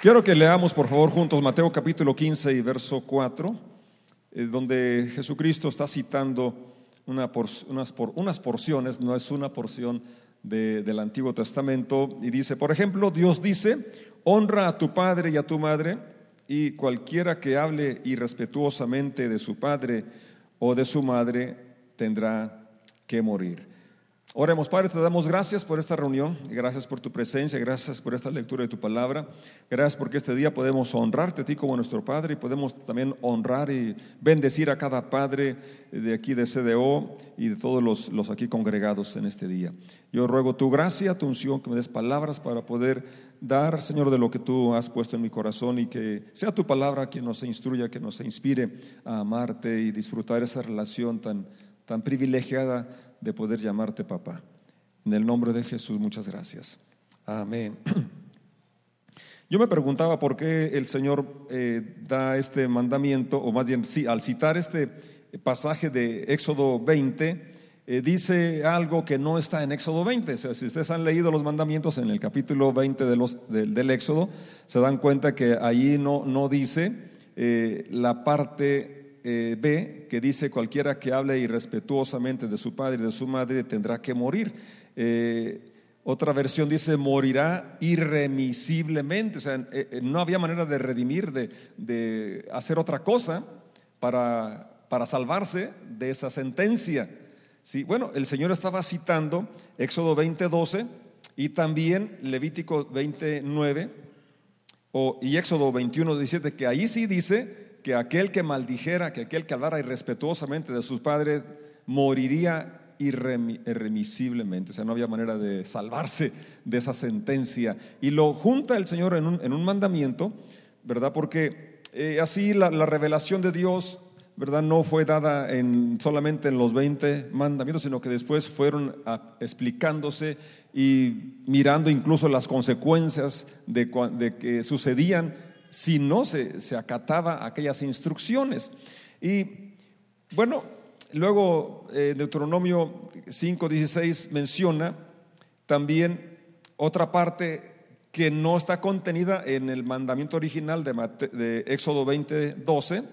Quiero que leamos, por favor, juntos Mateo capítulo 15 y verso 4, eh, donde Jesucristo está citando una unas, por unas, porciones, no es una porción del Antiguo Testamento, y dice, por ejemplo, Dios dice, honra a tu padre y a tu madre, y cualquiera que hable irrespetuosamente de su padre o de su madre tendrá que morir. Oremos, Padre, te damos gracias por esta reunión, gracias por tu presencia, gracias por esta lectura de tu palabra, gracias porque este día podemos honrarte a ti como nuestro Padre y podemos también honrar y bendecir a cada Padre de aquí de CDO y de todos los, los aquí congregados en este día. Yo ruego tu gracia, tu unción, que me des palabras para poder dar, Señor, de lo que tú has puesto en mi corazón y que sea tu palabra quien nos instruya, que nos inspire a amarte y disfrutar esa relación tan, tan privilegiada de poder llamarte papá. En el nombre de Jesús, muchas gracias. Amén. Yo me preguntaba por qué el Señor eh, da este mandamiento, o más bien, sí, al citar este pasaje de Éxodo 20, eh, dice algo que no está en Éxodo 20. O sea, si ustedes han leído los mandamientos en el capítulo 20 de los, del Éxodo, se dan cuenta que allí no, no dice eh, la parte eh, B, que dice cualquiera que hable irrespetuosamente de su padre y de su madre tendrá que morir. Eh, otra versión dice morirá irremisiblemente, o sea, eh, no había manera de redimir, de, hacer otra cosa para, para salvarse de esa sentencia. Sí, bueno, el Señor estaba citando Éxodo 20:12 y también Levítico 29 o, y Éxodo 21:17, que ahí sí dice que aquel que maldijera, que aquel que hablara irrespetuosamente de sus padres, moriría irremisiblemente. O sea, no había manera de salvarse de esa sentencia. Y lo junta el Señor en un, mandamiento, ¿verdad? Porque eh, así la, revelación de Dios, ¿verdad? No fue dada en, solamente en los 20 mandamientos, sino que después fueron explicándose y mirando incluso las consecuencias de que sucedían si no se, acataba aquellas instrucciones. Y bueno, luego eh, Deuteronomio 5.16 menciona también otra parte que no está contenida en el mandamiento original de, de Éxodo 20.12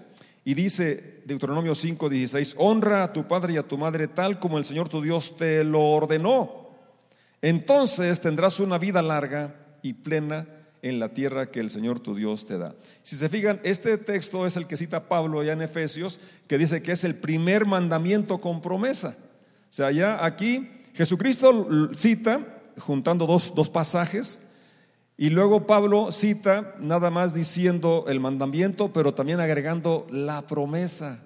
y dice Deuteronomio 5.16, honra a tu padre y a tu madre tal como el Señor tu Dios te lo ordenó. Entonces tendrás una vida larga y plena en la tierra que el Señor tu Dios te da. Si se fijan, este texto es el que cita Pablo ya en Efesios, que dice que es el primer mandamiento con promesa. O sea, ya aquí Jesucristo cita, juntando dos, dos pasajes, y luego Pablo cita nada más diciendo el mandamiento, pero también agregando la promesa.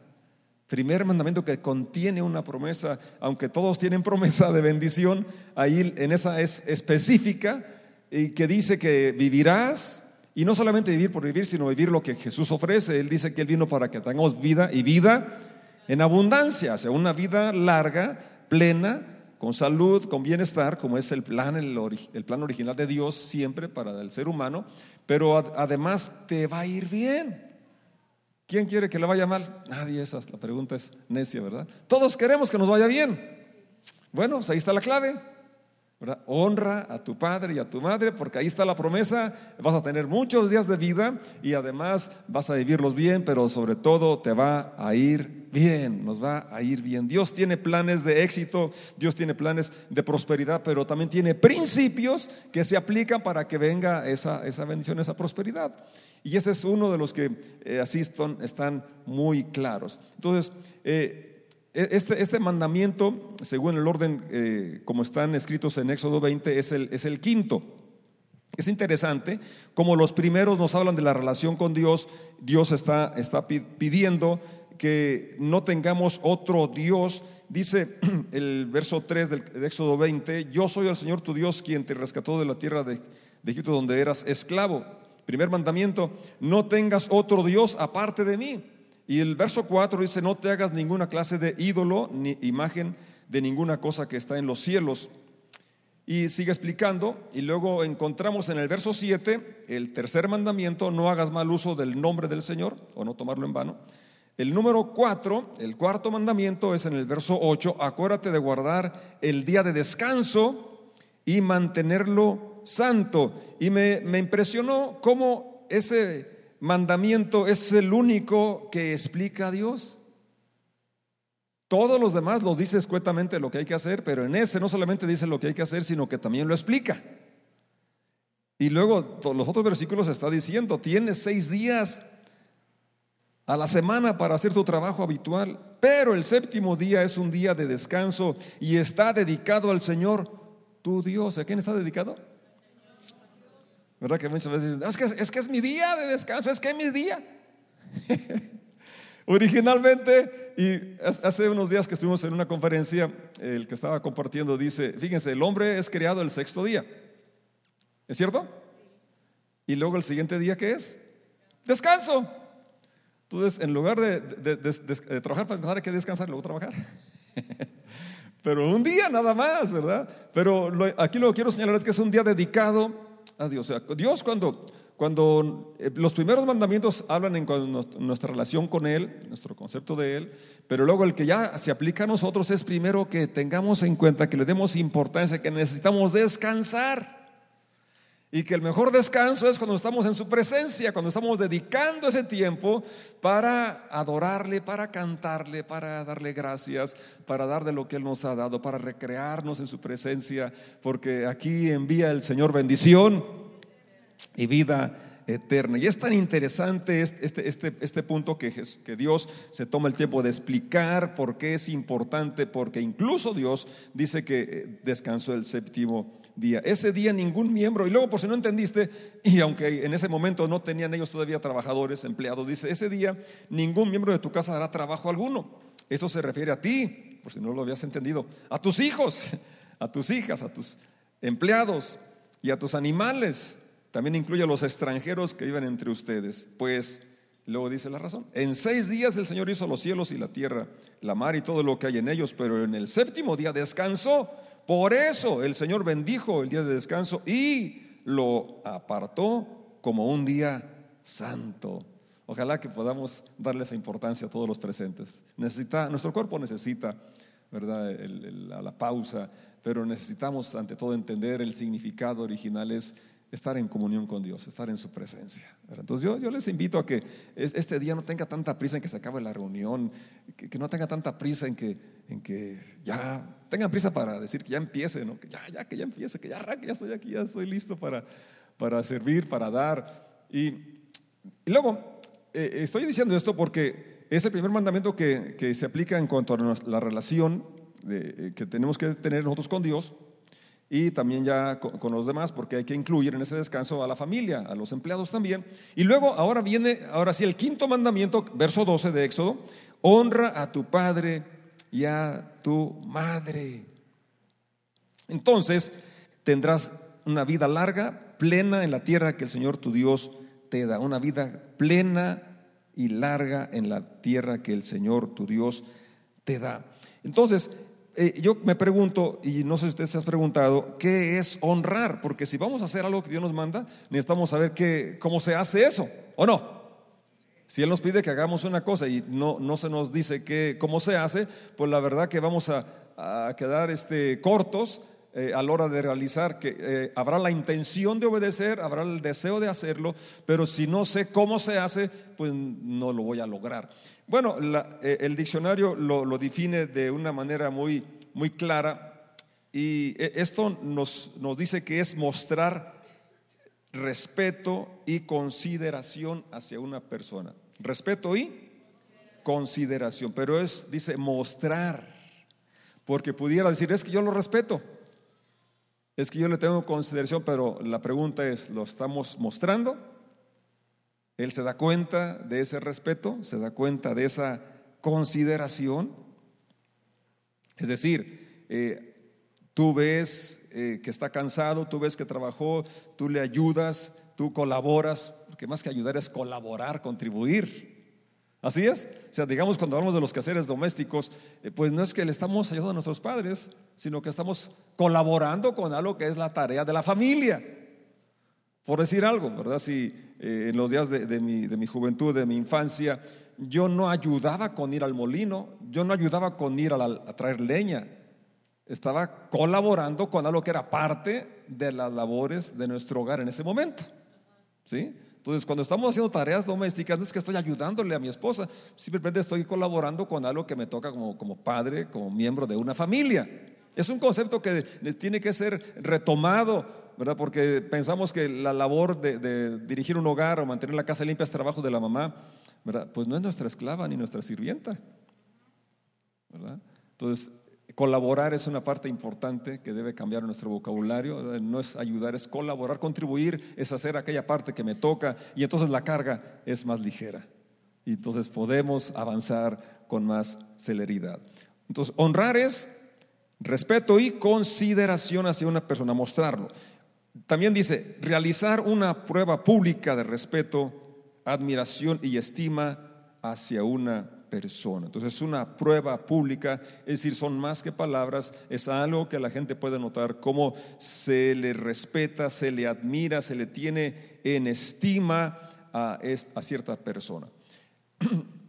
Primer mandamiento que contiene una promesa, aunque todos tienen promesa de bendición, ahí en esa es específica y que dice que vivirás, y no solamente vivir por vivir, sino vivir lo que Jesús ofrece. Él dice que Él vino para que tengamos vida y vida en abundancia, o sea, una vida larga, plena, con salud, con bienestar, como es el plan, el, plan original de Dios siempre para el ser humano, pero además te va a ir bien. ¿Quién quiere que le vaya mal? Nadie, esa la pregunta es necia, ¿verdad? Todos queremos que nos vaya bien. Bueno, pues ahí está la clave. Honra a tu padre y a tu madre, porque ahí está la promesa. Vas a tener muchos días de vida y además vas a vivirlos bien, pero sobre todo te va a ir bien, nos va a ir bien. Dios tiene planes de éxito, Dios tiene planes de prosperidad, pero también tiene principios que se aplican para que venga esa, esa bendición, esa prosperidad. Y ese es uno de los que eh, así están, muy claros. Entonces, eh, este, este, mandamiento, según el orden eh, como están escritos en Éxodo 20, es el, es el quinto. Es interesante, como los primeros nos hablan de la relación con Dios, Dios está, pidiendo que no tengamos otro Dios. Dice el verso 3 del, de Éxodo 20, yo soy el Señor tu Dios quien te rescató de la tierra de Egipto donde eras esclavo. Primer mandamiento, no tengas otro Dios aparte de mí. Y el verso 4 dice, no te hagas ninguna clase de ídolo ni imagen de ninguna cosa que está en los cielos. Y sigue explicando, y luego encontramos en el verso 7 el tercer mandamiento, no hagas mal uso del nombre del Señor, o no tomarlo en vano. El número 4, el cuarto mandamiento es en el verso 8, acuérdate de guardar el día de descanso y mantenerlo santo. Y me, me impresionó cómo ese mandamiento es el único que explica a Dios. Todos los demás los dice escuetamente lo que hay que hacer, pero en ese no solamente dice lo que hay que hacer, sino que también lo explica. Y luego los otros versículos está diciendo, tienes seis días a la semana para hacer tu trabajo habitual, pero el séptimo día es un día de descanso y está dedicado al Señor, tu Dios. ¿A quién está dedicado? ¿Verdad que muchas veces dicen, es que, es mi día de descanso, es que es mi día? Originalmente, y hace unos días que estuvimos en una conferencia, el que estaba compartiendo dice, fíjense, el hombre es creado el sexto día. ¿Es cierto? Y luego el siguiente día, ¿qué es? Descanso. Entonces, en lugar de, trabajar para descansar, hay que descansar luego trabajar. Pero un día nada más, ¿verdad? Pero aquí lo que quiero señalar es que es un día dedicado a Dios. Dios cuando, cuando eh, los primeros mandamientos hablan en nuestra relación con Él, nuestro concepto de Él, pero luego el que ya se aplica a nosotros es primero que tengamos en cuenta, que le demos importancia, que necesitamos descansar. Y que el mejor descanso es cuando estamos en su presencia, cuando estamos dedicando ese tiempo para adorarle, para cantarle, para darle gracias, para dar de lo que Él nos ha dado, para recrearnos en su presencia, porque aquí envía el Señor bendición y vida eterna. Y es tan interesante este, este, este punto que, que Dios se toma el tiempo de explicar por qué es importante, porque incluso Dios dice que eh, descansó el séptimo día. Ese día ningún miembro, y luego por si no entendiste, y aunque en ese momento no tenían ellos todavía trabajadores, empleados, dice, ese día ningún miembro de tu casa hará trabajo alguno. Eso se refiere a ti, por si no lo habías entendido, a tus hijos, a tus hijas, a tus empleados y a tus animales. También incluye a los extranjeros que viven entre ustedes, pues luego dice la razón. En seis días el Señor hizo los cielos y la tierra, la mar y todo lo que hay en ellos, pero en el séptimo día descansó. Por eso el Señor bendijo el día de descanso y lo apartó como un día santo. Ojalá que podamos darle esa importancia a todos los presentes. Nuestro cuerpo necesita, ¿verdad?, la pausa, pero necesitamos ante todo entender el significado original es estar en comunión con Dios, estar en su presencia. Entonces yo, yo, les invito a que este día no tenga tanta prisa en que se acabe la reunión, que, no tenga tanta prisa en que, en que ya tengan prisa para decir que ya empiece, ¿no? que ya, ya, que ya empiece, que ya arranque, ya estoy aquí, ya estoy listo para, para servir, para dar. Y, luego, eh, estoy diciendo esto porque es el primer mandamiento que, que se aplica en cuanto a la relación eh, que tenemos que tener nosotros con Dios y también ya con, los demás, porque hay que incluir en ese descanso a la familia, a los empleados también. Y luego, ahora viene, ahora sí, el quinto mandamiento, verso 12 de Éxodo, honra a tu padre y a tu madre. Entonces, tendrás una vida larga, plena en la tierra que el Señor tu Dios te da, una vida plena y larga en la tierra que el Señor tu Dios te da. Entonces, eh, yo me pregunto, y no sé si usted se ha preguntado, ¿qué es honrar? Porque si vamos a hacer algo que Dios nos manda, necesitamos saber qué, cómo se hace eso, ¿o no? Si Él nos pide que hagamos una cosa y no, no se nos dice que, cómo se hace, pues la verdad que vamos a, quedar este, cortos eh, a la hora de realizar, que eh, habrá la intención de obedecer, habrá el deseo de hacerlo, pero si no sé cómo se hace, pues no lo voy a lograr. Bueno, eh, el diccionario lo, define de una manera muy, muy clara y esto nos, nos dice que es mostrar respeto y consideración hacia una persona. Respeto y consideración, pero es, dice, mostrar, porque pudiera decir, es que yo lo respeto, es que yo le tengo consideración, pero la pregunta es, ¿lo estamos mostrando? Él se da cuenta de ese respeto, se da cuenta de esa consideración. Es decir, eh, tú ves eh, que está cansado, tú ves que trabajó, tú le ayudas, tú colaboras, porque más que ayudar es colaborar, contribuir. Así es. O sea, digamos cuando hablamos de los quehaceres domésticos, eh, pues no es que le estamos ayudando a nuestros padres, sino que estamos colaborando con algo que es la tarea de la familia. Por decir algo, ¿verdad? Si eh, en los días de, mi, juventud, de mi infancia, yo no ayudaba con ir al molino, yo no ayudaba con ir a, traer leña. Estaba colaborando con algo que era parte de las labores de nuestro hogar en ese momento. ¿Sí? Entonces, cuando estamos haciendo tareas domésticas, no es que estoy ayudándole a mi esposa, simplemente estoy colaborando con algo que me toca como, como padre, como miembro de una familia. Es un concepto que tiene que ser retomado, ¿verdad? Porque pensamos que la labor de, de, dirigir un hogar o mantener la casa limpia es trabajo de la mamá, ¿verdad? Pues no es nuestra esclava ni nuestra sirvienta, ¿verdad? Entonces, Colaborar es una parte importante que debe cambiar nuestro vocabulario. No es ayudar, es colaborar, contribuir, es hacer aquella parte que me toca y entonces la carga es más ligera. Y entonces podemos avanzar con más celeridad. Entonces, honrar es respeto y consideración hacia una persona, mostrarlo. También dice, realizar una prueba pública de respeto, admiración y estima hacia una persona. Entonces es una prueba pública, es decir, son más que palabras, es algo que la gente puede notar, cómo se le respeta, se le admira, se le tiene en estima a, a cierta persona.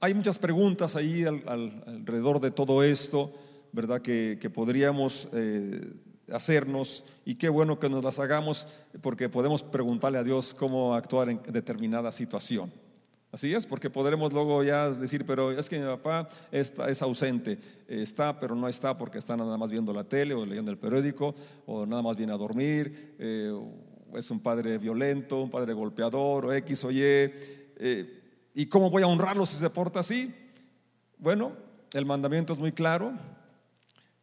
Hay muchas preguntas ahí alrededor de todo esto, ¿verdad? Que, podríamos eh, hacernos y qué bueno que nos las hagamos porque podemos preguntarle a Dios cómo actuar en determinada situación. Así es, porque podremos luego ya decir, pero es que mi papá está, es ausente, está, pero no está porque está nada más viendo la tele o leyendo el periódico, o nada más viene a dormir, eh, es un padre violento, un padre golpeador, o X o Y. Eh, ¿Y cómo voy a honrarlo si se porta así? Bueno, el mandamiento es muy claro,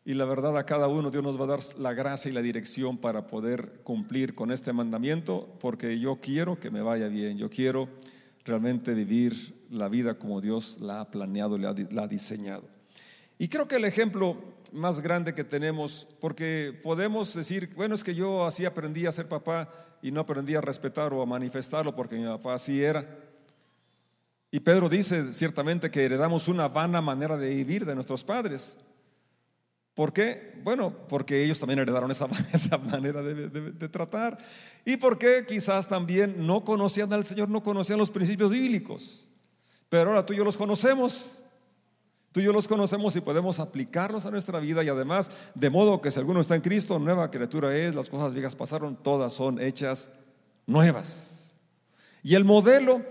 y la verdad a cada uno Dios nos va a dar la gracia y la dirección para poder cumplir con este mandamiento, porque yo quiero que me vaya bien, yo quiero realmente vivir la vida como Dios la ha planeado, la ha, diseñado. Y creo que el ejemplo más grande que tenemos, porque podemos decir, bueno, es que yo así aprendí a ser papá y no aprendí a respetar o a manifestarlo porque mi papá así era. Y Pedro dice ciertamente que heredamos una vana manera de vivir de nuestros padres. ¿Por qué? Bueno, porque ellos también heredaron esa, esa manera de, tratar. Y porque quizás también no conocían al Señor, no conocían los principios bíblicos. Pero ahora tú y yo los conocemos. Tú y yo los conocemos y podemos aplicarlos a nuestra vida y además, de modo que si alguno está en Cristo, nueva criatura es, las cosas viejas pasaron, todas son hechas nuevas. Y el modelo,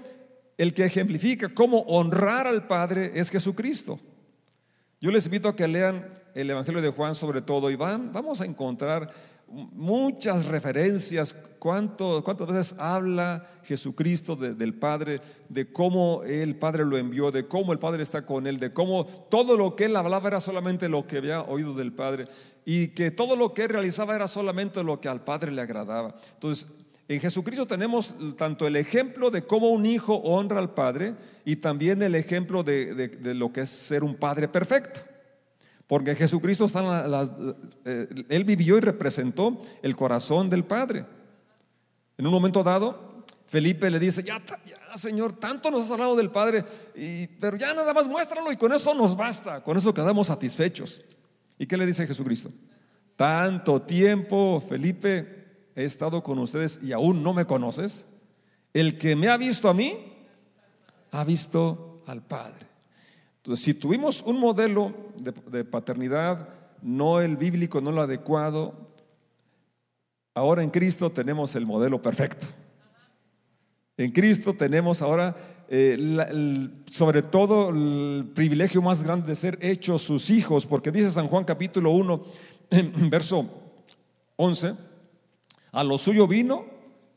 el que ejemplifica cómo honrar al Padre es Jesucristo. Yo les invito a que lean el Evangelio de Juan sobre todo y van, vamos a encontrar muchas referencias, cuánto, cuántas veces habla Jesucristo del Padre, de cómo el Padre lo envió, de cómo el Padre está con él, de cómo todo lo que él hablaba era solamente lo que había oído del Padre y que todo lo que él realizaba era solamente lo que al Padre le agradaba. Entonces, en Jesucristo tenemos tanto el ejemplo de cómo un hijo honra al padre y también el ejemplo de, lo que es ser un padre perfecto. Porque Jesucristo está las, eh, él vivió y representó el corazón del Padre. En un momento dado, Felipe le dice, ya, ya Señor, tanto nos has hablado del Padre, pero ya nada más muéstralo y con eso nos basta, con eso quedamos satisfechos. ¿Y qué le dice Jesucristo? Tanto tiempo, Felipe, he estado con ustedes y aún no me conoces, el que me ha visto a mí, ha visto al Padre. Entonces, si tuvimos un modelo de, paternidad, no el bíblico, no lo adecuado, ahora en Cristo tenemos el modelo perfecto. En Cristo tenemos ahora, eh, sobre todo, el privilegio más grande de ser hechos sus hijos, porque dice San Juan capítulo 1, verso 11, a lo suyo vino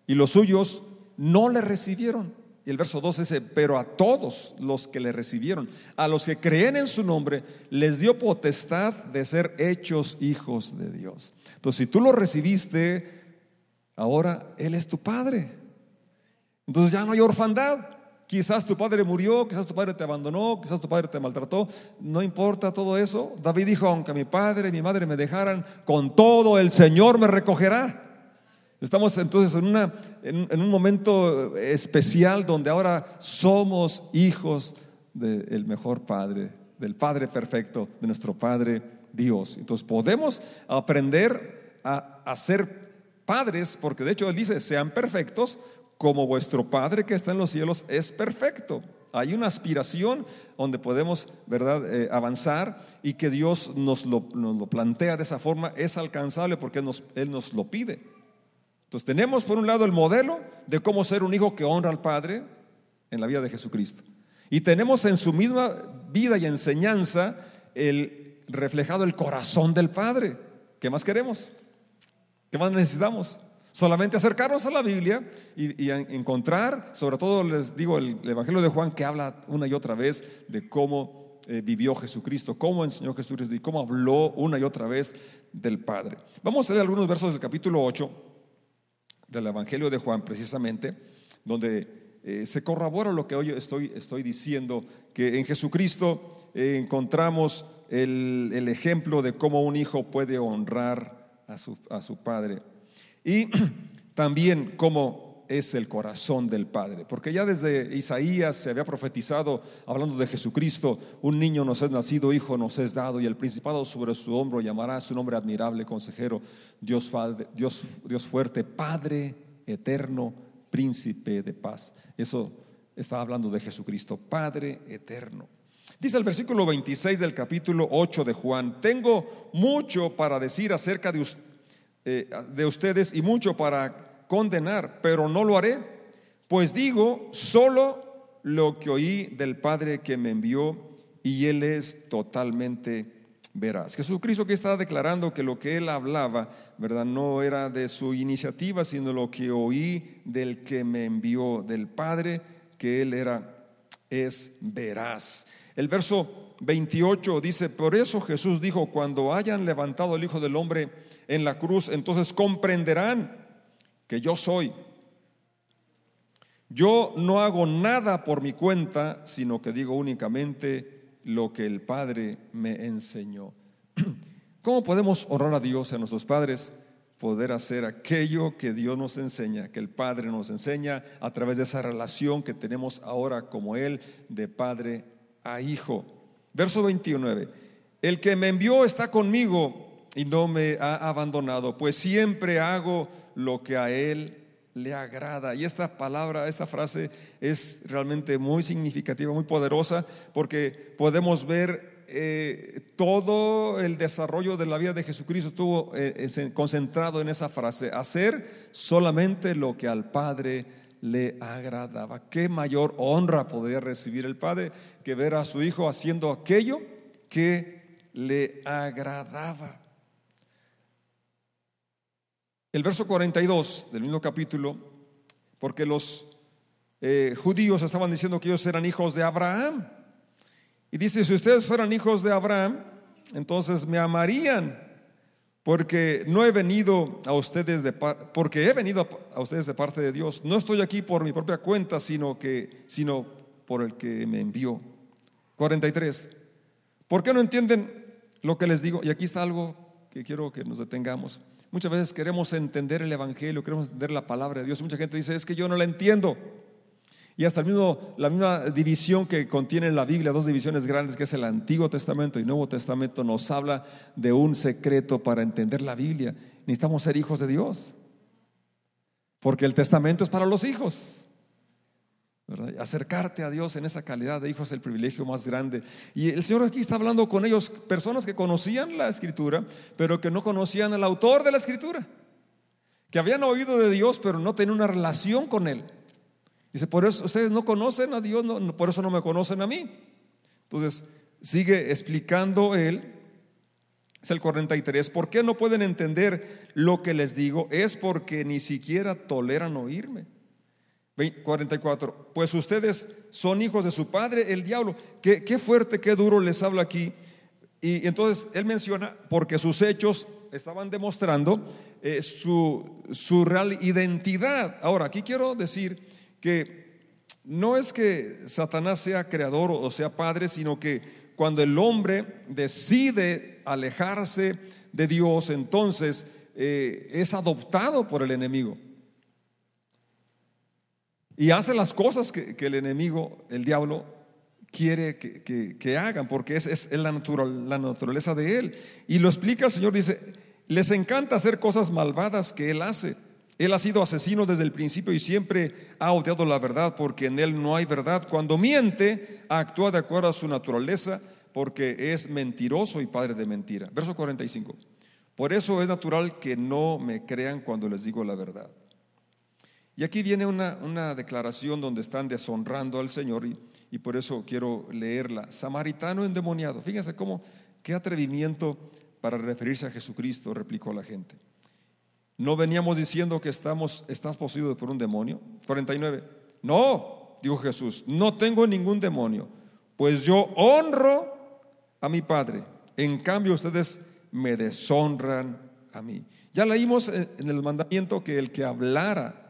y los suyos no le recibieron. Y el verso 2 dice, pero a todos los que le recibieron, a los que creen en su nombre, les dio potestad de ser hechos hijos de Dios. Entonces, si tú lo recibiste, ahora Él es tu Padre. Entonces ya no hay orfandad. Quizás tu padre murió, quizás tu padre te abandonó, quizás tu padre te maltrató. No importa todo eso. David dijo, aunque mi padre y mi madre me dejaran, con todo el Señor me recogerá. Estamos entonces en, una, en, un momento especial donde ahora somos hijos del mejor Padre, del Padre perfecto, de nuestro Padre Dios. Entonces podemos aprender a, ser padres, porque de hecho Él dice, sean perfectos como vuestro Padre que está en los cielos es perfecto. Hay una aspiración donde podemos, ¿verdad?, eh, avanzar y que Dios nos lo, nos lo, plantea de esa forma, es alcanzable porque nos, Él nos lo pide. Entonces tenemos por un lado el modelo de cómo ser un hijo que honra al Padre en la vida de Jesucristo. Y tenemos en su misma vida y enseñanza el reflejado el corazón del Padre. ¿Qué más queremos? ¿Qué más necesitamos? Solamente acercarnos a la Biblia y, encontrar, sobre todo les digo, el, Evangelio de Juan que habla una y otra vez de cómo eh, vivió Jesucristo, cómo enseñó Jesucristo y cómo habló una y otra vez del Padre. Vamos a leer algunos versos del capítulo 8 del Evangelio de Juan, precisamente, donde eh, se corrobora lo que hoy estoy, diciendo, que en Jesucristo eh, encontramos el, el, ejemplo de cómo un hijo puede honrar a su, a su padre. Y también cómo es el corazón del Padre, porque ya desde Isaías se había profetizado, hablando de Jesucristo, un niño nos es nacido, hijo nos es dado, y el principado sobre su hombro llamará su nombre admirable, consejero, Dios, Dios, Dios fuerte, Padre eterno, príncipe de paz. Eso está hablando de Jesucristo, Padre eterno. Dice el versículo 26 del capítulo 8 de Juan, tengo mucho para decir acerca de eh, de ustedes y mucho para condenar, pero no lo haré, pues digo solo lo que oí del Padre que me envió y Él es totalmente veraz. Jesucristo que está declarando que lo que Él hablaba, ¿verdad? No era de su iniciativa, sino lo que oí del que me envió, del Padre, que Él era, es veraz. El verso 28 dice, por eso Jesús dijo, cuando hayan levantado el Hijo del Hombre, en la cruz, entonces comprenderán que yo soy. Yo no hago nada por mi cuenta, sino que digo únicamente lo que el Padre me enseñó. ¿Cómo podemos honrar a Dios, a nuestros padres? Poder hacer aquello que Dios nos enseña, que el Padre nos enseña a través de esa relación que tenemos ahora como Él, de Padre a Hijo. Verso 29. El que me envió está conmigo y no me ha abandonado, pues siempre hago lo que a Él le agrada. Y esta palabra, esta frase es realmente muy significativa, muy poderosa, porque podemos ver eh, todo el desarrollo de la vida de Jesucristo estuvo eh, concentrado en esa frase, hacer solamente lo que al Padre le agradaba. ¿Qué mayor honra podría recibir el Padre que ver a su Hijo haciendo aquello que le agradaba? El verso 42 del mismo capítulo, porque los eh, judíos estaban diciendo que ellos eran hijos de Abraham. Y dice, si ustedes fueran hijos de Abraham, entonces me amarían, porque no he venido a ustedes de porque he venido a ustedes de parte de Dios. No estoy aquí por mi propia cuenta, sino que sino por el que me envió. 43. ¿Por qué no entienden lo que les digo? Y aquí está algo que quiero que nos detengamos. Muchas veces queremos entender el Evangelio, queremos entender la palabra de Dios. Mucha gente dice, es que yo no la entiendo. Y hasta el mismo, la misma división que contiene la Biblia, dos divisiones grandes, que es el Antiguo Testamento y Nuevo Testamento, nos habla de un secreto para entender la Biblia. Necesitamos ser hijos de Dios. Porque el testamento es para los hijos. Acercarte a Dios en esa calidad de hijo es el privilegio más grande. Y el Señor aquí está hablando con ellos, personas que conocían la escritura, pero que no conocían al autor de la escritura, que habían oído de Dios, pero no tenían una relación con Él. Dice, por eso ustedes no conocen a Dios, no, por eso no me conocen a mí. Entonces, sigue explicando Él, es el 43, ¿por qué no pueden entender lo que les digo? Es porque ni siquiera toleran oírme. 44. Pues ustedes son hijos de su padre, el diablo. Qué, qué fuerte, qué duro les habla aquí. Y entonces él menciona, porque sus hechos estaban demostrando eh, su, su real identidad. Ahora, aquí quiero decir que no es que Satanás sea creador o sea padre, sino que cuando el hombre decide alejarse de Dios, entonces eh, es adoptado por el enemigo. Y hace las cosas que, el enemigo, el diablo, quiere que, hagan, porque es, es la, la naturaleza de él. Y lo explica el Señor, dice, les encanta hacer cosas malvadas que él hace. Él ha sido asesino desde el principio y siempre ha odiado la verdad porque en él no hay verdad. Cuando miente, actúa de acuerdo a su naturaleza porque es mentiroso y padre de mentira. Verso 45. Por eso es natural que no me crean cuando les digo la verdad. Y aquí viene una, declaración donde están deshonrando al Señor y, y, por eso quiero leerla. Samaritano endemoniado. Fíjense cómo, qué atrevimiento para referirse a Jesucristo, replicó la gente. ¿No veníamos diciendo que estamos, estás poseído por un demonio? 49. No, dijo Jesús, no tengo ningún demonio, pues yo honro a mi Padre. En cambio, ustedes me deshonran a mí. Ya leímos en el mandamiento que el que hablara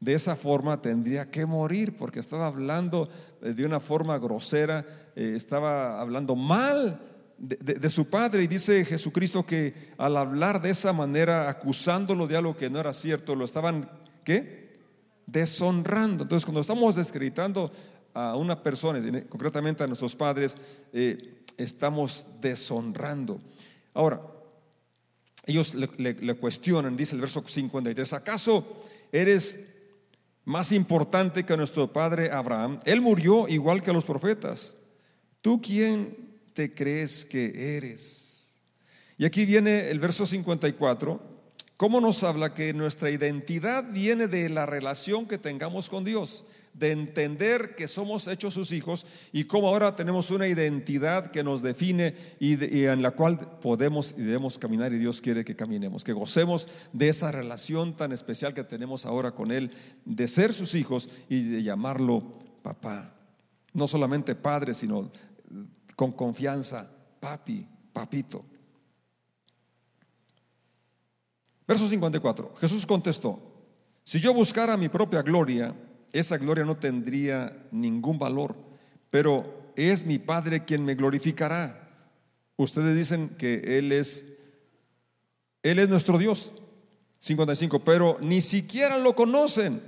de esa forma tendría que morir, porque estaba hablando eh, de una forma grosera, eh, estaba hablando mal de, su padre. Y dice Jesucristo que al hablar de esa manera, acusándolo de algo que no era cierto, lo estaban, ¿qué? Deshonrando. Entonces, cuando estamos descreditando a una persona, concretamente a nuestros padres, eh, estamos deshonrando. Ahora, ellos le, le, cuestionan, dice el verso 53, ¿acaso eres más importante que nuestro padre Abraham? Él murió igual que los profetas. ¿Tú quién te crees que eres? Y aquí viene el verso 54. ¿Cómo nos habla que nuestra identidad viene de la relación que tengamos con Dios? De entender que somos hechos sus hijos y cómo ahora tenemos una identidad que nos define y, en la cual podemos y debemos caminar y Dios quiere que caminemos, que gocemos de esa relación tan especial que tenemos ahora con Él, de ser sus hijos y de llamarlo papá. No solamente padre, sino con confianza, papi, papito. Verso 54. Jesús contestó, si yo buscara mi propia gloria, esa gloria no tendría ningún valor, pero es mi Padre quien me glorificará. Ustedes dicen que Él es, Él es nuestro Dios. 55, pero ni siquiera lo conocen.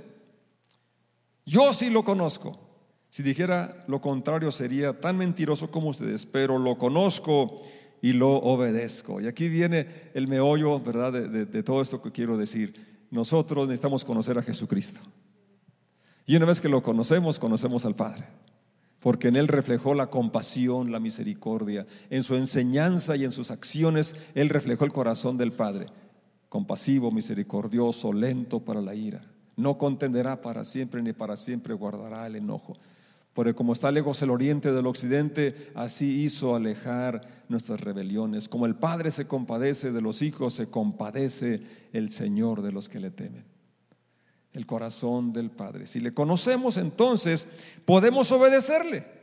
Yo sí lo conozco. Si dijera lo contrario sería tan mentiroso como ustedes, pero lo conozco y lo obedezco. Y aquí viene el meollo, ¿verdad?, de, de todo esto que quiero decir. Nosotros necesitamos conocer a Jesucristo. Y una vez que lo conocemos, conocemos al Padre. Porque en Él reflejó la compasión, la misericordia. En su enseñanza y en sus acciones, Él reflejó el corazón del Padre. Compasivo, misericordioso, lento para la ira. No contenderá para siempre, ni para siempre guardará el enojo. Porque como está lejos el oriente del occidente, así hizo alejar nuestras rebeliones. Como el Padre se compadece de los hijos, se compadece el Señor de los que le temen el corazón del Padre. Si le conocemos, entonces podemos obedecerle.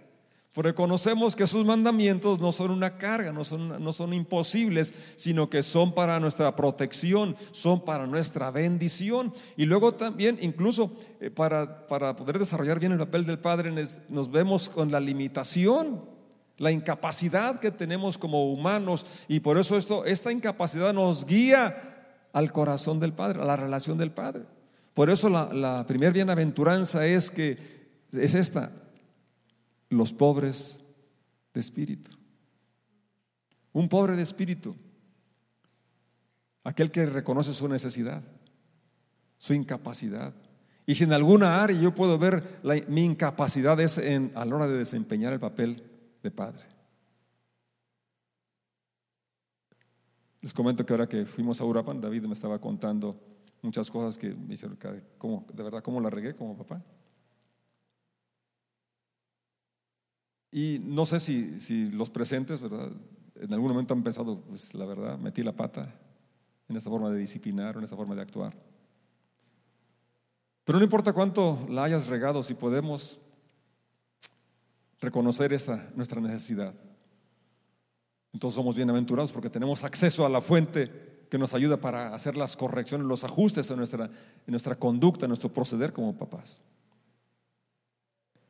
Porque conocemos que sus mandamientos no son una carga, no son, no son imposibles, sino que son para nuestra protección, son para nuestra bendición. Y luego también, incluso eh, para, para poder desarrollar bien el papel del Padre, nos vemos con la limitación, la incapacidad que tenemos como humanos. Y por eso esto, esta incapacidad nos guía al corazón del Padre, a la relación del Padre. Por eso la, primera bienaventuranza es que es esta, los pobres de espíritu. Un pobre de espíritu, aquel que reconoce su necesidad, su incapacidad. Y si en alguna área yo puedo ver mi incapacidad es en, a la hora de desempeñar el papel de padre. Les comento que ahora que fuimos a Urapan, David me estaba contando muchas cosas que me hicieron, como, de verdad, cómo la regué como papá. Y no sé si, si los presentes, ¿verdad? En algún momento han pensado, pues la verdad, metí la pata en esa forma de disciplinar en esa forma de actuar. Pero no importa cuánto la hayas regado, si podemos reconocer esa nuestra necesidad. Entonces somos bienaventurados porque tenemos acceso a la fuente que nos ayuda para hacer las correcciones, los ajustes en nuestra, en nuestra conducta, en nuestro proceder como papás.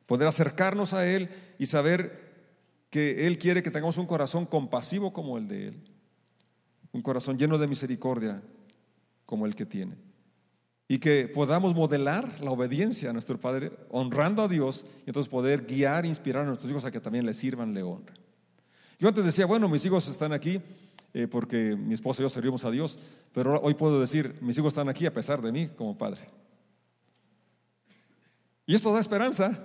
Poder acercarnos a Él y saber que Él quiere que tengamos un corazón compasivo como el de Él, un corazón lleno de misericordia como el que tiene. Y que podamos modelar la obediencia a nuestro Padre, honrando a Dios, y entonces poder guiar, inspirar a nuestros hijos a que también le sirvan, le honren. Yo antes decía, bueno, mis hijos están aquí, eh, porque mi esposa y yo servimos a Dios, pero hoy puedo decir, mis hijos están aquí a pesar de mí como padre. Y esto da esperanza.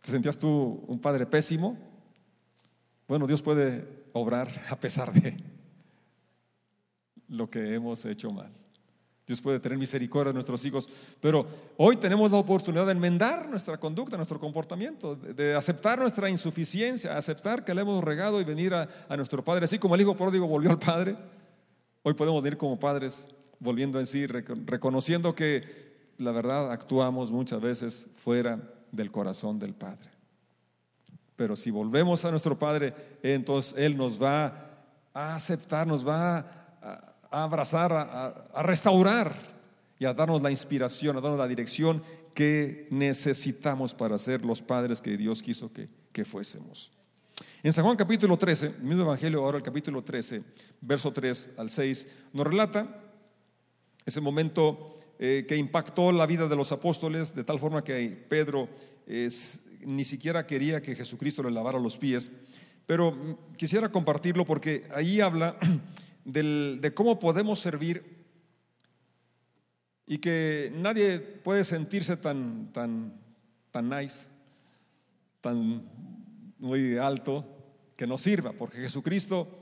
¿Te sentías tú un padre pésimo? Bueno, Dios puede obrar a pesar de lo que hemos hecho mal. Dios puede tener misericordia de nuestros hijos, pero hoy tenemos la oportunidad de enmendar nuestra conducta, nuestro comportamiento, de, aceptar nuestra insuficiencia, aceptar que le hemos regado y venir a, nuestro Padre. Así como el Hijo pródigo volvió al Padre, hoy podemos venir como padres, volviendo en sí, reconociendo que la verdad actuamos muchas veces fuera del corazón del Padre. Pero si volvemos a nuestro Padre, entonces Él nos va a aceptar, nos va a a abrazar, a, restaurar y a darnos la inspiración, a darnos la dirección que necesitamos para ser los padres que Dios quiso que, que fuésemos. En San Juan capítulo 13, el mismo Evangelio, ahora el capítulo 13, verso 3 al 6, nos relata ese momento eh, que impactó la vida de los apóstoles de tal forma que Pedro ni siquiera quería que Jesucristo le lavara los pies. Pero mm, quisiera compartirlo porque ahí habla de cómo podemos servir y que nadie puede sentirse tan, tan, tan nice, tan muy alto, que no sirva, porque Jesucristo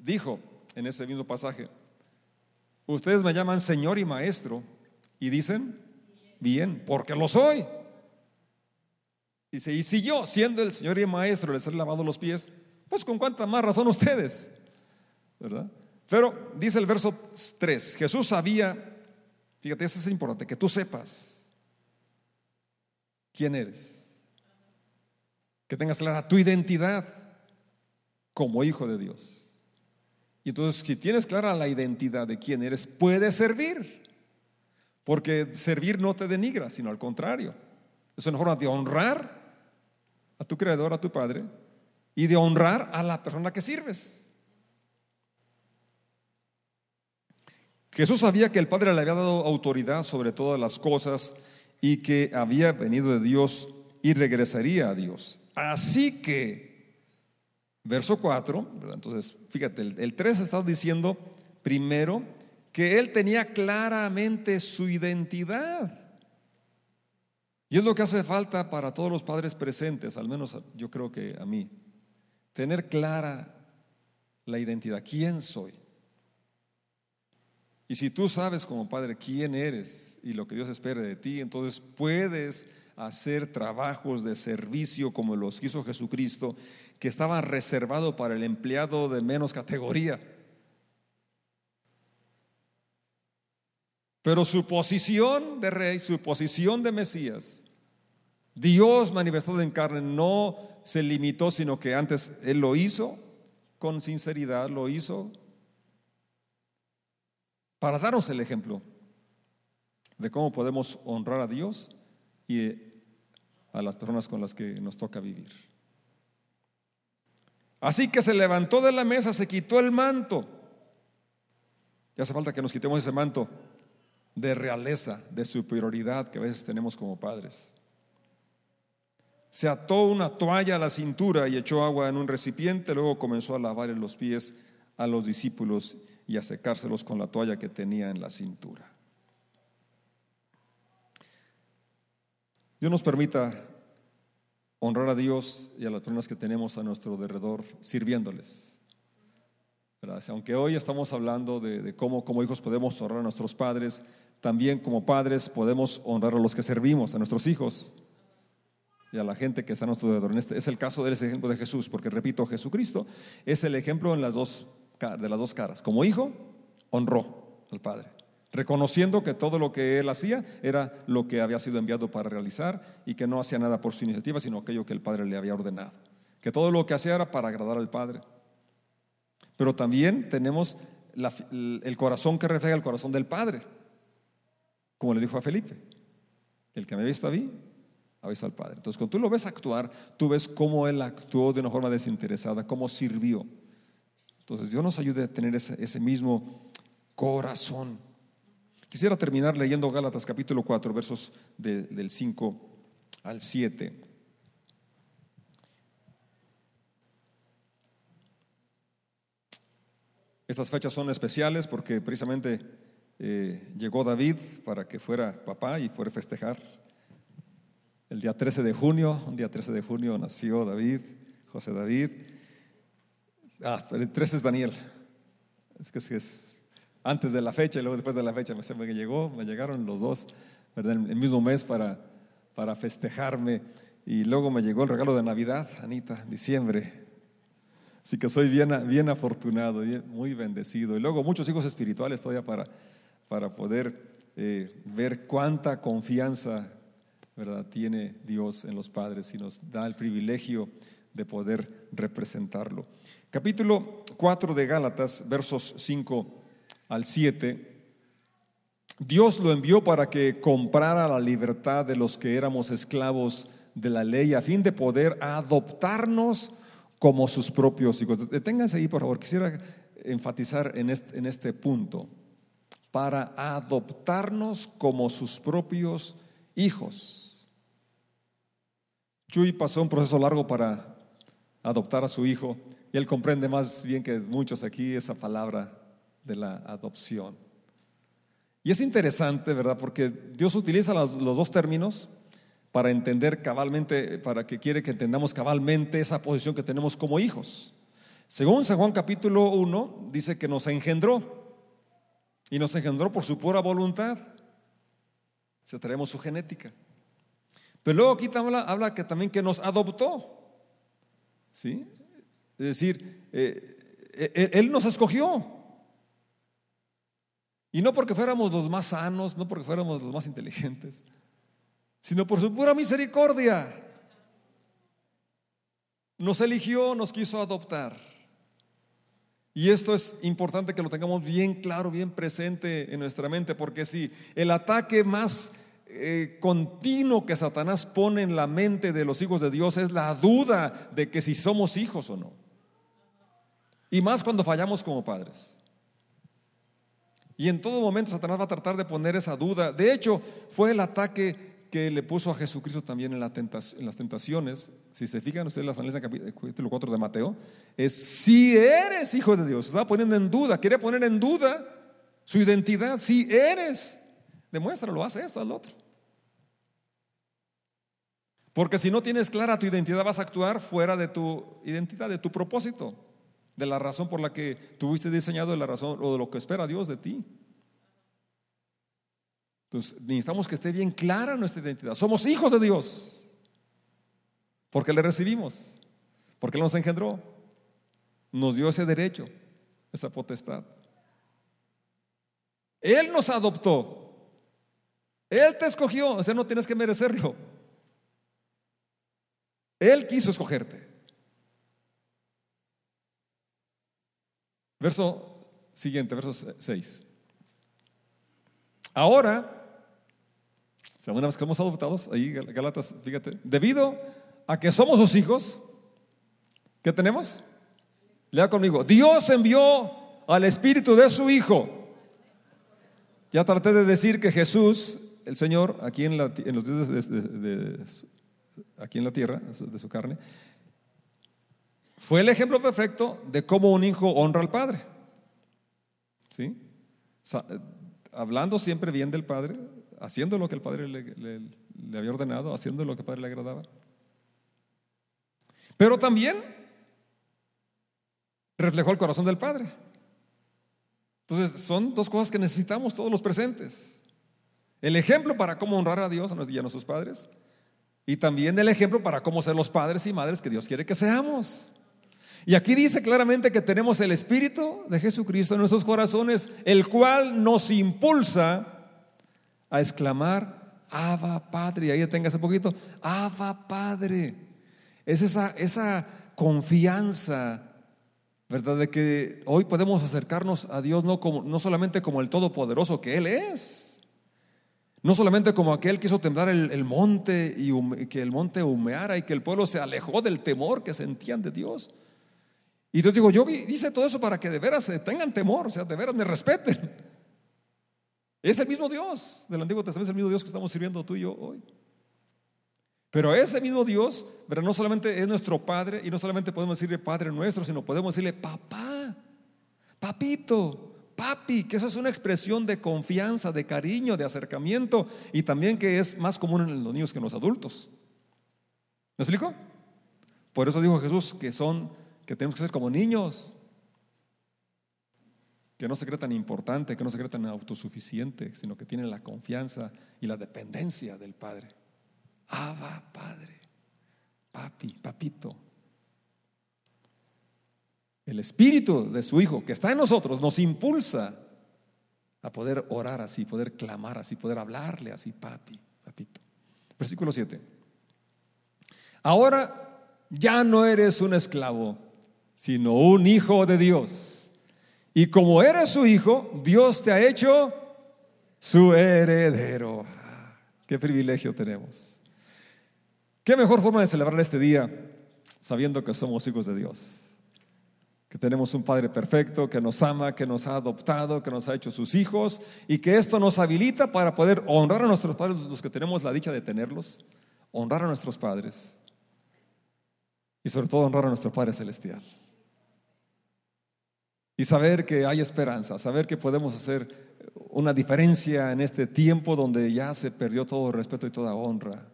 dijo en ese mismo pasaje, ustedes me llaman Señor y Maestro y dicen, bien, porque lo soy. Dice, y si yo, siendo el Señor y Maestro, les he lavado los pies, pues con cuánta más razón ustedes. Pero dice el verso 3, Jesús sabía, fíjate, eso es importante, que tú sepas quién eres, que tengas clara tu identidad como hijo de Dios. Y entonces, si tienes clara la identidad de quién eres, puedes servir, porque servir no te denigra, sino al contrario, es una forma de honrar a tu creador, a tu Padre, y de honrar a la persona que sirves. Jesús sabía que el Padre le había dado autoridad sobre todas las cosas y que había venido de Dios y regresaría a Dios. Así que, verso 4, entonces fíjate, el, 3 está diciendo primero que él tenía claramente su identidad. Y es lo que hace falta para todos los padres presentes, al menos yo creo que a mí, tener clara la identidad, quién soy. Y si tú sabes como padre quién eres y lo que Dios espera de ti, entonces puedes hacer trabajos de servicio como los hizo Jesucristo, que estaban reservados para el empleado de menos categoría. Pero su posición de rey, su posición de Mesías, Dios manifestado en carne, no se limitó, sino que antes Él lo hizo con sinceridad, lo hizo para darnos el ejemplo de cómo podemos honrar a Dios y a las personas con las que nos toca vivir. Así que se levantó de la mesa, se quitó el manto. Ya hace falta que nos quitemos ese manto de realeza, de superioridad que a veces tenemos como padres. Se ató una toalla a la cintura y echó agua en un recipiente, luego comenzó a lavar los pies a los discípulos y a secárselos con la toalla que tenía en la cintura. Dios nos permita honrar a Dios y a las personas que tenemos a nuestro alrededor sirviéndoles. Aunque hoy estamos hablando de, cómo como hijos podemos honrar a nuestros padres, también como padres podemos honrar a los que servimos, a nuestros hijos y a la gente que está a nuestro alrededor. Este es el caso del ejemplo de Jesús, porque repito, Jesucristo es el ejemplo en las dos de las dos caras. Como hijo, honró al Padre, reconociendo que todo lo que él hacía era lo que había sido enviado para realizar y que no hacía nada por su iniciativa, sino aquello que el Padre le había ordenado. Que todo lo que hacía era para agradar al Padre. Pero también tenemos el corazón que refleja el corazón del Padre, como le dijo a Felipe, el que me ha visto a mí, ha visto al Padre. Entonces, cuando tú lo ves actuar, tú ves cómo él actuó de una forma desinteresada, cómo sirvió. Entonces Dios nos ayude a tener ese, mismo corazón. Quisiera terminar leyendo Gálatas capítulo 4, versos del 5 al 7. Estas fechas son especiales porque precisamente eh, llegó David para que fuera papá y fuera a festejar. El día 13 de junio, un día 13 de junio nació David, José David. Ah, el 13 es Daniel. Es que es, antes de la fecha y luego después de la fecha me, llegó, me llegaron los dos, ¿verdad? el mismo mes para, para festejarme. Y luego me llegó el regalo de Navidad, Anita, diciembre. Así que soy bien, bien afortunado, muy bendecido. Y luego muchos hijos espirituales todavía para, para poder eh, ver cuánta confianza ¿verdad? tiene Dios en los padres y nos da el privilegio de poder representarlo. Capítulo 4 de Gálatas, versos 5 al 7. Dios lo envió para que comprara la libertad de los que éramos esclavos de la ley a fin de poder adoptarnos como sus propios hijos. Deténganse ahí, por favor. Quisiera enfatizar en este, en este punto. Para adoptarnos como sus propios hijos. Chuy pasó un proceso largo para adoptar a su hijo y él comprende más bien que muchos aquí esa palabra de la adopción. Y es interesante, ¿verdad? Porque Dios utiliza los, dos términos para entender cabalmente, para que quiere que entendamos cabalmente esa posición que tenemos como hijos. Según San Juan capítulo 1, dice que nos engendró y nos engendró por su pura voluntad. Se traemos su genética. Pero luego aquí habla, habla que también que nos adoptó. Es decir, eh, eh, Él nos escogió. Y no porque fuéramos los más sanos, no porque fuéramos los más inteligentes, sino por su pura misericordia. Nos eligió, nos quiso adoptar. Y esto es importante que lo tengamos bien claro, bien presente en nuestra mente, porque si el ataque más eh, continuo que Satanás pone en la mente de los hijos de Dios es la duda de que si somos hijos o no. Y más cuando fallamos como padres. Y en todo momento Satanás va a tratar de poner esa duda. De hecho, fue el ataque que le puso a Jesucristo también en, las tentaciones, si se fijan ustedes las análisis del capítulo 4 de Mateo, es si eres hijo de Dios, estaba poniendo en duda, quiere poner en duda su identidad, si eres, demuéstralo, haz esto, al otro. Porque si no tienes clara tu identidad, vas a actuar fuera de tu identidad, de tu propósito, de la razón por la que tuviste diseñado, de la razón o de lo que espera Dios de ti. Entonces necesitamos que esté bien clara nuestra identidad. Somos hijos de Dios. Porque le recibimos. Porque Él nos engendró. Nos dio ese derecho, esa potestad. Él nos adoptó. Él te escogió. O sea, no tienes que merecerlo. Él quiso escogerte. Verso siguiente, verso 6. Ahora una vez que somos adoptados, ahí Galatas, fíjate, debido a que somos sus hijos, ¿qué tenemos? Lea conmigo, Dios envió al Espíritu de su Hijo. Ya traté de decir que Jesús, el Señor, aquí en, los días de, aquí en la tierra, de su carne, fue el ejemplo perfecto de cómo un hijo honra al Padre. ¿Sí? Hablando siempre bien del Padre, haciendo lo que el Padre le, había ordenado, haciendo lo que el Padre le agradaba. Pero también reflejó el corazón del Padre. Entonces, son dos cosas que necesitamos todos los presentes. El ejemplo para cómo honrar a Dios y a nuestros padres. Y también el ejemplo para cómo ser los padres y madres que Dios quiere que seamos. Y aquí dice claramente que tenemos el Espíritu de Jesucristo en nuestros corazones, el cual nos impulsa a exclamar, Abba Padre. Ahí ese poquito, Abba Padre. Es esa, esa confianza, ¿verdad? De que hoy podemos acercarnos a Dios no, como, no solamente como el Todopoderoso que Él es. No solamente como aquel que hizo temblar el, monte y que el monte humeara y que el pueblo se alejó del temor que sentían de Dios. Y Dios digo, yo hice todo eso para que de veras tengan temor, o sea, de veras me respeten. Es el mismo Dios del Antiguo Testamento, es el mismo Dios que estamos sirviendo tú y yo hoy. Pero ese mismo Dios, pero no solamente es nuestro Padre y no solamente podemos decirle Padre nuestro, sino podemos decirle Papá. papito, papi, que eso es una expresión de confianza, de cariño, de acercamiento y también que es más común en los niños que en los adultos. ¿Me explico? Por eso dijo Jesús que son, que tenemos que ser como niños, que no se cree tan importante, que no se cree tan autosuficiente, sino que tienen la confianza y la dependencia del Padre. Abba, Padre, papi, papito. El espíritu de su Hijo que está en nosotros nos impulsa a poder orar así, poder clamar así, poder hablarle así, papi, papito. Versículo 7. Ahora ya no eres un esclavo, sino un hijo de Dios. Y como eres su hijo, Dios te ha hecho su heredero. Ah, qué privilegio tenemos. Qué mejor forma de celebrar este día sabiendo que somos hijos de Dios que tenemos un Padre perfecto, que nos ama, que nos ha adoptado, que nos ha hecho sus hijos y que esto nos habilita para poder honrar a nuestros padres, los que tenemos la dicha de tenerlos, honrar a nuestros padres y sobre todo honrar a nuestro Padre Celestial. Y saber que hay esperanza, saber que podemos hacer una diferencia en este tiempo donde ya se perdió todo respeto y toda honra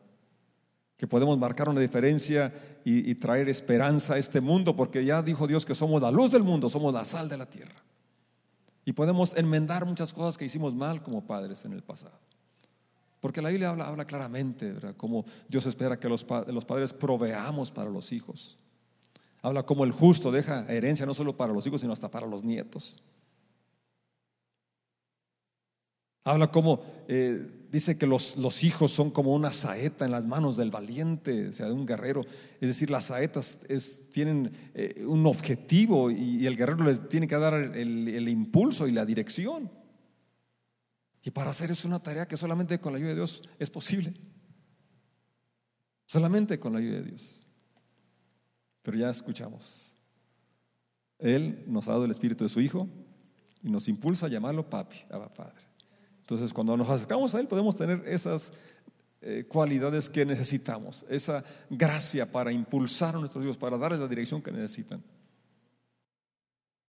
que podemos marcar una diferencia y, traer esperanza a este mundo, porque ya dijo Dios que somos la luz del mundo, somos la sal de la tierra. Y podemos enmendar muchas cosas que hicimos mal como padres en el pasado. Porque la Biblia habla, habla claramente, ¿verdad? Cómo Dios espera que los, los padres proveamos para los hijos. Habla como el justo deja herencia no solo para los hijos, sino hasta para los nietos. Habla como, eh, dice que los, los, hijos son como una saeta en las manos del valiente, o sea, de un guerrero. Es decir, las saetas tienen eh, un objetivo y, el guerrero les tiene que dar el, el, impulso y la dirección. Y para hacer eso una tarea que solamente con la ayuda de Dios es posible. Solamente con la ayuda de Dios. Pero ya escuchamos. Él nos ha dado el espíritu de su Hijo y nos impulsa a llamarlo papi, a Padre. Entonces, cuando nos acercamos a Él, podemos tener esas eh, cualidades que necesitamos, esa gracia para impulsar a nuestros hijos, para darles la dirección que necesitan.